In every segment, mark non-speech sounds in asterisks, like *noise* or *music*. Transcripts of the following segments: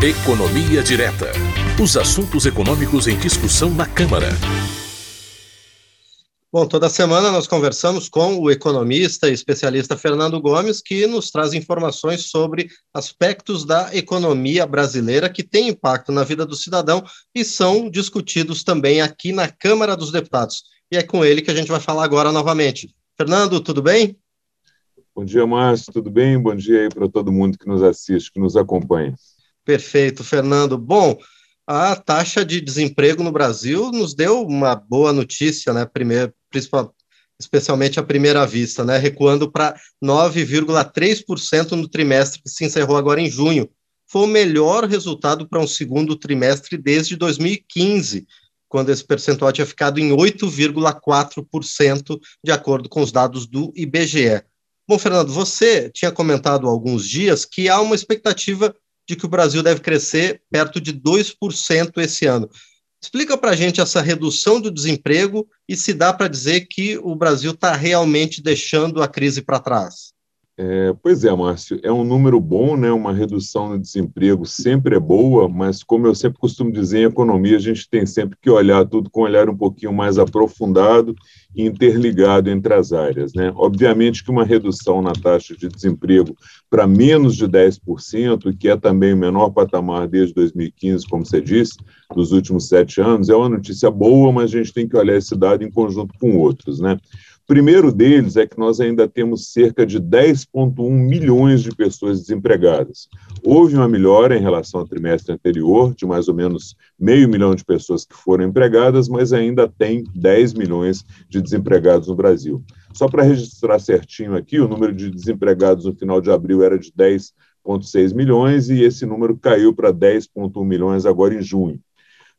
Economia Direta. Os assuntos econômicos em discussão na Câmara. Bom, toda semana nós conversamos com o economista e especialista Fernando Gomes, que nos traz informações sobre aspectos da economia brasileira que têm impacto na vida do cidadão e são discutidos também aqui na Câmara dos Deputados. E é com ele que a gente vai falar agora novamente. Fernando, tudo bem? Bom dia, Márcio, tudo bem? Bom dia aí para todo mundo que nos assiste, que nos acompanha. Perfeito, Fernando. Bom, a taxa de desemprego no Brasil nos deu uma boa notícia, né? Primeiro, principal, especialmente à primeira vista, né? Recuando para 9,3% no trimestre que se encerrou agora em junho. Foi o melhor resultado para um segundo trimestre desde 2015, quando esse percentual tinha ficado em 8,4%, de acordo com os dados do IBGE. Bom, Fernando, você tinha comentado há alguns dias que há uma expectativa de que o Brasil deve crescer perto de 2% esse ano. Explica para a gente essa redução do desemprego e se dá para dizer que o Brasil está realmente deixando a crise para trás. É, pois é, Márcio, é um número bom, né? Uma redução no desemprego sempre é boa, mas como eu sempre costumo dizer em economia, a gente tem sempre que olhar tudo com um olhar um pouquinho mais aprofundado e interligado entre as áreas, né? Obviamente que uma redução na taxa de desemprego para menos de 10%, que é também o menor patamar desde 2015, como você disse, dos últimos sete anos, é uma notícia boa, mas a gente tem que olhar esse dado em conjunto com outros, né? Primeiro deles é que nós ainda temos cerca de 10,1 milhões de pessoas desempregadas. Houve uma melhora em relação ao trimestre anterior, de mais ou menos meio milhão de pessoas que foram empregadas, mas ainda tem 10 milhões de desempregados no Brasil. Só para registrar certinho aqui, o número de desempregados no final de abril era de 10,6 milhões e esse número caiu para 10,1 milhões agora em junho.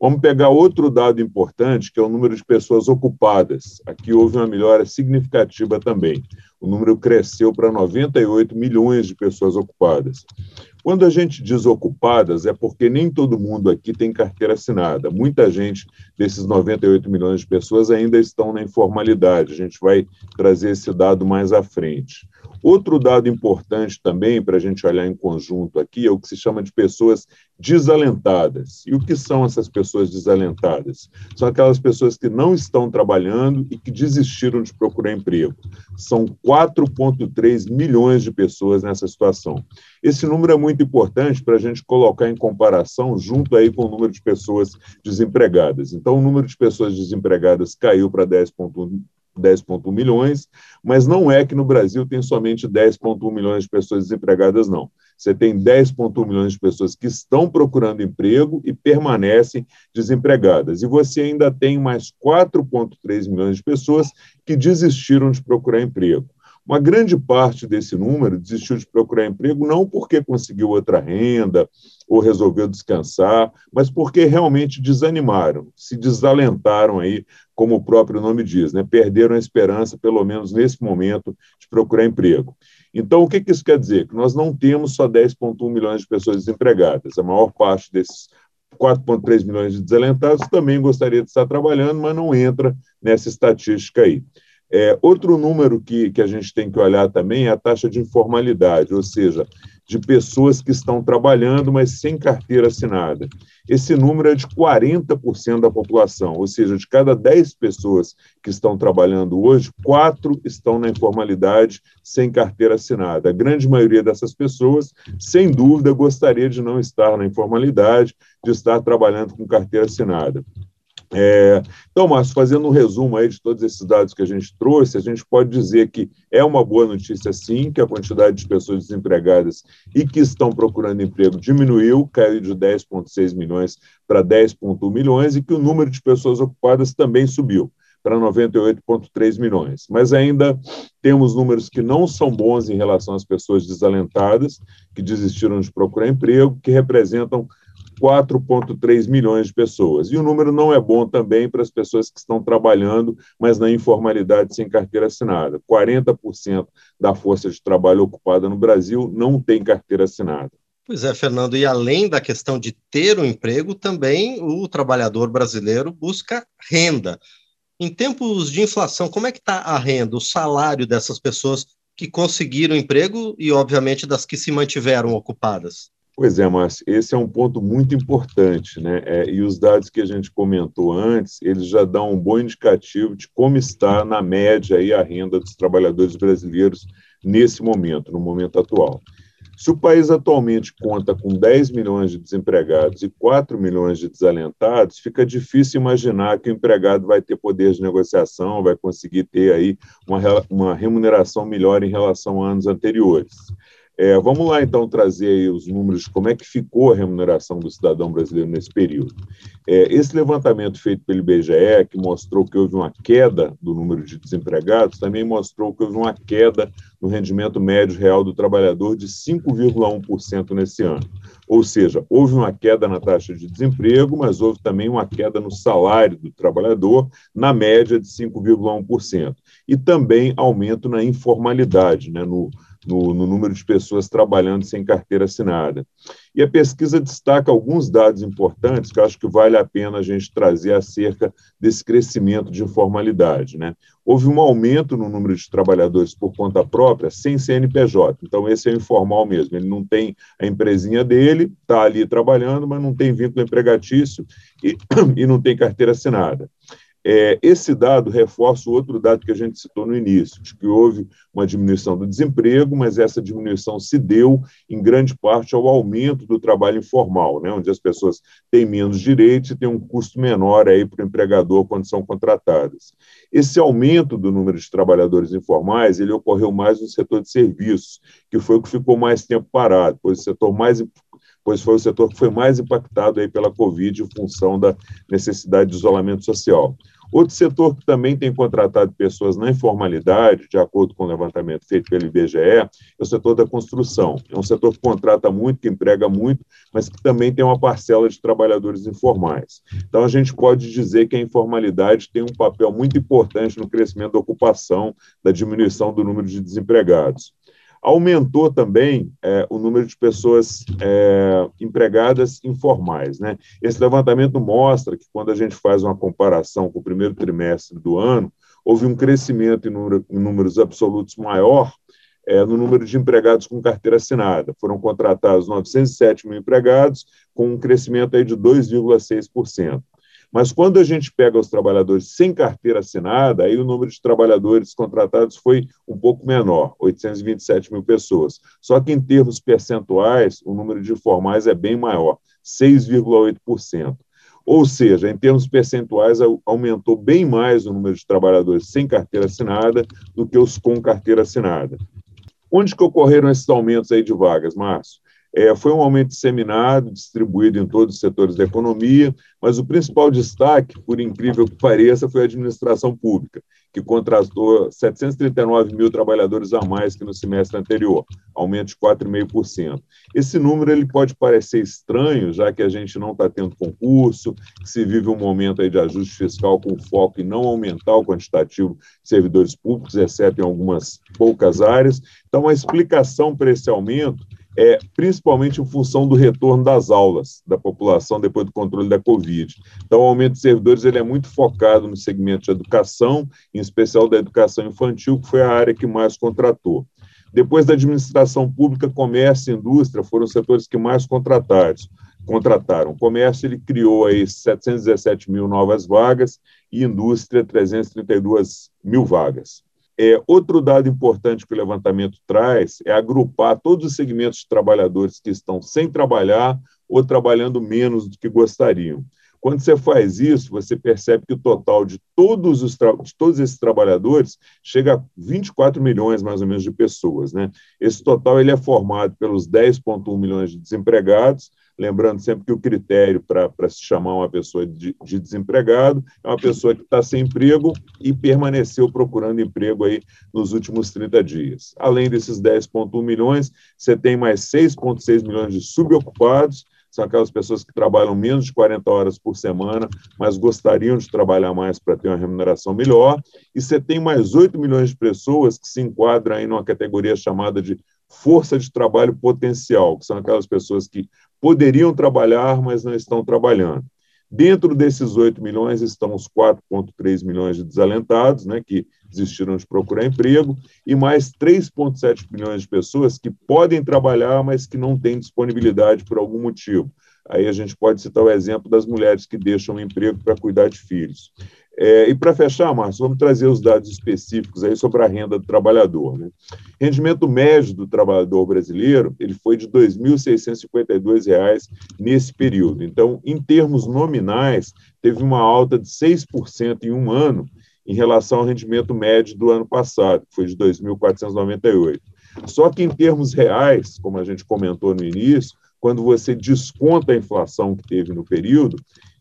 Vamos pegar outro dado importante, que é o número de pessoas ocupadas. Aqui houve uma melhora significativa também. O número cresceu para 98 milhões de pessoas ocupadas. Quando a gente diz ocupadas, é porque nem todo mundo aqui tem carteira assinada. Muita gente desses 98 milhões de pessoas ainda estão na informalidade. A gente vai trazer esse dado mais à frente. Outro dado importante também para a gente olhar em conjunto aqui é o que se chama de pessoas desalentadas. E o que são essas pessoas desalentadas? São aquelas pessoas que não estão trabalhando e que desistiram de procurar emprego. São 4,3 milhões de pessoas nessa situação. Esse número é muito importante para a gente colocar em comparação junto aí com o número de pessoas desempregadas. Então, o número de pessoas desempregadas caiu para 10,1 10,1 milhões, mas não é que no Brasil tem somente 10,1 milhões de pessoas desempregadas, não. Você tem 10,1 milhões de pessoas que estão procurando emprego e permanecem desempregadas. E você ainda tem mais 4,3 milhões de pessoas que desistiram de procurar emprego. Uma grande parte desse número desistiu de procurar emprego não porque conseguiu outra renda ou resolveu descansar, mas porque realmente desanimaram, se desalentaram aí, como o próprio nome diz, né? perderam a esperança, pelo menos nesse momento, de procurar emprego. Então, o que, que isso quer dizer? Que nós não temos só 10,1 milhões de pessoas desempregadas. A maior parte desses 4,3 milhões de desalentados também gostaria de estar trabalhando, mas não entra nessa estatística aí. É, outro número que, que a gente tem que olhar também é a taxa de informalidade, ou seja, de pessoas que estão trabalhando, mas sem carteira assinada. Esse número é de 40% da população, ou seja, de cada 10 pessoas que estão trabalhando hoje, quatro estão na informalidade sem carteira assinada. A grande maioria dessas pessoas, sem dúvida, gostaria de não estar na informalidade, de estar trabalhando com carteira assinada. É, então, Márcio, fazendo um resumo aí de todos esses dados que a gente trouxe, a gente pode dizer que é uma boa notícia, sim, que a quantidade de pessoas desempregadas e que estão procurando emprego diminuiu, caiu de 10,6 milhões para 10,1 milhões e que o número de pessoas ocupadas também subiu para 98,3 milhões. Mas ainda temos números que não são bons em relação às pessoas desalentadas, que desistiram de procurar emprego, que representam 4,3 milhões de pessoas. E o número não é bom também para as pessoas que estão trabalhando, mas na informalidade sem carteira assinada. 40% da força de trabalho ocupada no Brasil não tem carteira assinada. Pois é, Fernando, e além da questão de ter um emprego, também o trabalhador brasileiro busca renda. Em tempos de inflação, como é que está a renda, o salário dessas pessoas que conseguiram emprego e, obviamente, das que se mantiveram ocupadas? Pois é, Márcio, esse é um ponto muito importante, né? É, e os dados que a gente comentou antes, eles já dão um bom indicativo de como está, na média, aí, a renda dos trabalhadores brasileiros nesse momento, no momento atual. Se o país atualmente conta com 10 milhões de desempregados e 4 milhões de desalentados, fica difícil imaginar que o empregado vai ter poder de negociação, vai conseguir ter aí uma, uma remuneração melhor em relação a anos anteriores. É, vamos lá, então, trazer os números como é que ficou a remuneração do cidadão brasileiro nesse período. É, esse levantamento feito pelo IBGE, que mostrou que houve uma queda do número de desempregados, também mostrou que houve uma queda no rendimento médio real do trabalhador de 5,1% nesse ano. Ou seja, houve uma queda na taxa de desemprego, mas houve também uma queda no salário do trabalhador, na média de 5,1%. E também aumento na informalidade, né, no no, no, número de pessoas trabalhando sem carteira assinada. E a pesquisa destaca alguns dados importantes que acho que vale a pena a gente trazer acerca desse crescimento de informalidade. Né? Houve um aumento no número de trabalhadores por conta própria sem CNPJ, então esse é informal mesmo, ele não tem a empresinha dele, está ali trabalhando, mas não tem vínculo empregatício e, *clears throat* e não tem carteira assinada. É, esse dado reforça o outro dado que a gente citou no início, de que houve uma diminuição do desemprego, mas essa diminuição se deu, em grande parte, ao aumento do trabalho informal, né, onde as pessoas têm menos direitos e têm um custo menor para o empregador quando são contratadas. Esse aumento do número de trabalhadores informais ele ocorreu mais no setor de serviços, que foi o que ficou mais tempo parado, pois o setor mais pois foi o setor que foi mais impactado aí pela Covid em função da necessidade de isolamento social. Outro setor que também tem contratado pessoas na informalidade, de acordo com o levantamento feito pelo IBGE, é o setor da construção. É um setor que contrata muito, que emprega muito, mas que também tem uma parcela de trabalhadores informais. Então, a gente pode dizer que a informalidade tem um papel muito importante no crescimento da ocupação, da diminuição do número de desempregados. Aumentou também é, o número de pessoas é, empregadas informais. Né? Esse levantamento mostra que, quando a gente faz uma comparação com o primeiro trimestre do ano, houve um crescimento em, número, em números absolutos maior é, no número de empregados com carteira assinada. Foram contratados 907 mil empregados, com um crescimento aí de 2,6%. Mas quando a gente pega os trabalhadores sem carteira assinada, aí o número de trabalhadores contratados foi um pouco menor, 827 mil pessoas. Só que em termos percentuais, o número de informais é bem maior, 6,8%. Ou seja, em termos percentuais, aumentou bem mais o número de trabalhadores sem carteira assinada do que os com carteira assinada. Onde que ocorreram esses aumentos aí de vagas, Márcio? É, foi um aumento disseminado, distribuído em todos os setores da economia, mas o principal destaque, por incrível que pareça, foi a administração pública, que contratou 739 mil trabalhadores a mais que no semestre anterior, aumento de 4,5%. Esse número ele pode parecer estranho, já que a gente não está tendo concurso, que se vive um momento aí de ajuste fiscal com foco em não aumentar o quantitativo de servidores públicos, exceto em algumas poucas áreas. Então, a explicação para esse aumento é, principalmente em função do retorno das aulas da população depois do controle da Covid. Então, o aumento de servidores ele é muito focado no segmento de educação, em especial da educação infantil, que foi a área que mais contratou. Depois da administração pública, comércio e indústria foram os setores que mais contrataram. contrataram. O comércio ele criou aí 717 mil novas vagas e indústria 332 mil vagas. É, outro dado importante que o levantamento traz é agrupar todos os segmentos de trabalhadores que estão sem trabalhar ou trabalhando menos do que gostariam. Quando você faz isso, você percebe que o total de todos, os de todos esses trabalhadores chega a 24 milhões, mais ou menos, de pessoas. Né? Esse total ele é formado pelos 10,1 milhões de desempregados, Lembrando sempre que o critério para se chamar uma pessoa de, de desempregado é uma pessoa que está sem emprego e permaneceu procurando emprego aí nos últimos 30 dias. Além desses 10,1 milhões, você tem mais 6,6 milhões de subocupados, são aquelas pessoas que trabalham menos de 40 horas por semana, mas gostariam de trabalhar mais para ter uma remuneração melhor. E você tem mais 8 milhões de pessoas que se enquadram aí numa categoria chamada de força de trabalho potencial, que são aquelas pessoas que poderiam trabalhar, mas não estão trabalhando. Dentro desses 8 milhões estão os 4,3 milhões de desalentados, né, que desistiram de procurar emprego, e mais 3,7 milhões de pessoas que podem trabalhar, mas que não têm disponibilidade por algum motivo. Aí a gente pode citar o exemplo das mulheres que deixam o emprego para cuidar de filhos. É, e para fechar, Márcio, vamos trazer os dados específicos aí sobre a renda do trabalhador. Né? Rendimento médio do trabalhador brasileiro ele foi de R$ 2.652 nesse período. Então, em termos nominais, teve uma alta de 6% em um ano em relação ao rendimento médio do ano passado, que foi de 2.498. Só que em termos reais, como a gente comentou no início, quando você desconta a inflação que teve no período,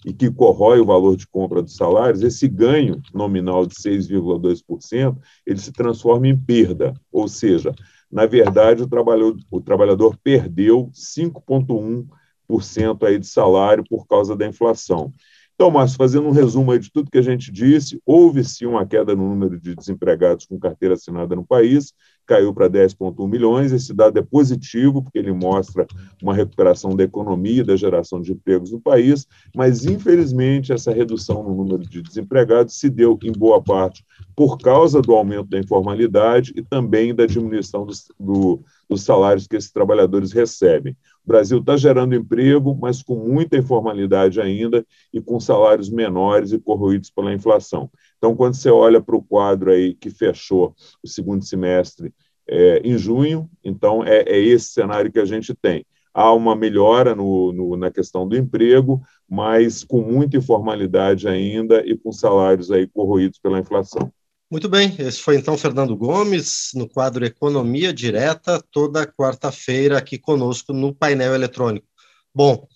e que corrói o valor de compra dos salários, esse ganho nominal de 6,2%, ele se transforma em perda, ou seja, na verdade, o trabalhador, o trabalhador perdeu 5,1% aí de salário por causa da inflação. Então, Márcio, fazendo um resumo de tudo que a gente disse, houve sim uma queda no número de desempregados com carteira assinada no país, caiu para 10,1 milhões. Esse dado é positivo, porque ele mostra uma recuperação da economia da geração de empregos no país, mas, infelizmente, essa redução no número de desempregados se deu, em boa parte, por causa do aumento da informalidade e também da diminuição do, do, dos salários que esses trabalhadores recebem. O Brasil está gerando emprego, mas com muita informalidade ainda e com salários menores e corroídos pela inflação. Então, quando você olha para o quadro aí que fechou o segundo semestre é, em junho, então é, é, esse cenário que a gente tem. Há uma melhora no, no, na questão do emprego, mas com muita informalidade ainda e com salários aí corroídos pela inflação. Muito bem, esse foi então Fernando Gomes, no quadro Economia Direta, toda quarta-feira aqui conosco no painel eletrônico. Bom,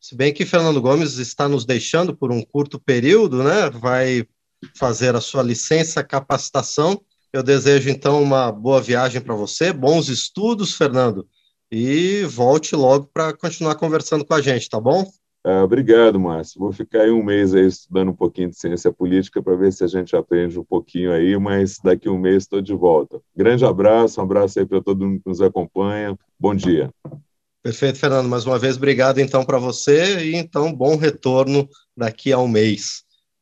se bem que Fernando Gomes está nos deixando por um curto período, né? Vai fazer a sua licença capacitação. Eu desejo então uma boa viagem para você, bons estudos, Fernando, e volte logo para continuar conversando com a gente, tá bom? Ah, obrigado, Márcio. Vou ficar aí um mês aí estudando um pouquinho de ciência política para ver se a gente aprende um pouquinho aí, mas daqui um mês estou de volta. Grande abraço, um abraço aí para todo mundo que nos acompanha. Bom dia. Perfeito, Fernando. Mais uma vez, obrigado então para você e então bom retorno daqui a um mês.